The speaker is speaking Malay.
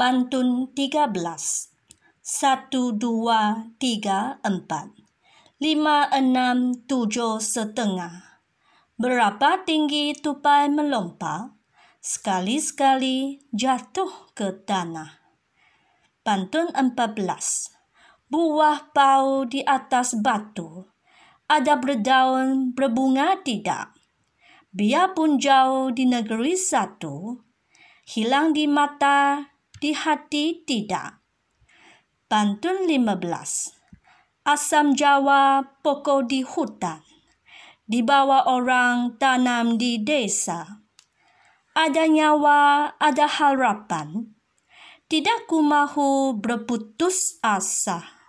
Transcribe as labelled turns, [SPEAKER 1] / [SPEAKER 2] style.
[SPEAKER 1] Pantun 13 Satu, dua, tiga, empat Lima, enam, tujuh, setengah Berapa tinggi tupai melompat? Sekali-sekali jatuh ke tanah. Pantun 14 Buah pau di atas batu Ada berdaun berbunga tidak? Biarpun jauh di negeri satu Hilang di mata di hati tidak. Pantun 15 Asam Jawa pokok di hutan. Di bawah orang tanam di desa. Ada nyawa, ada harapan. Tidak ku mahu berputus asa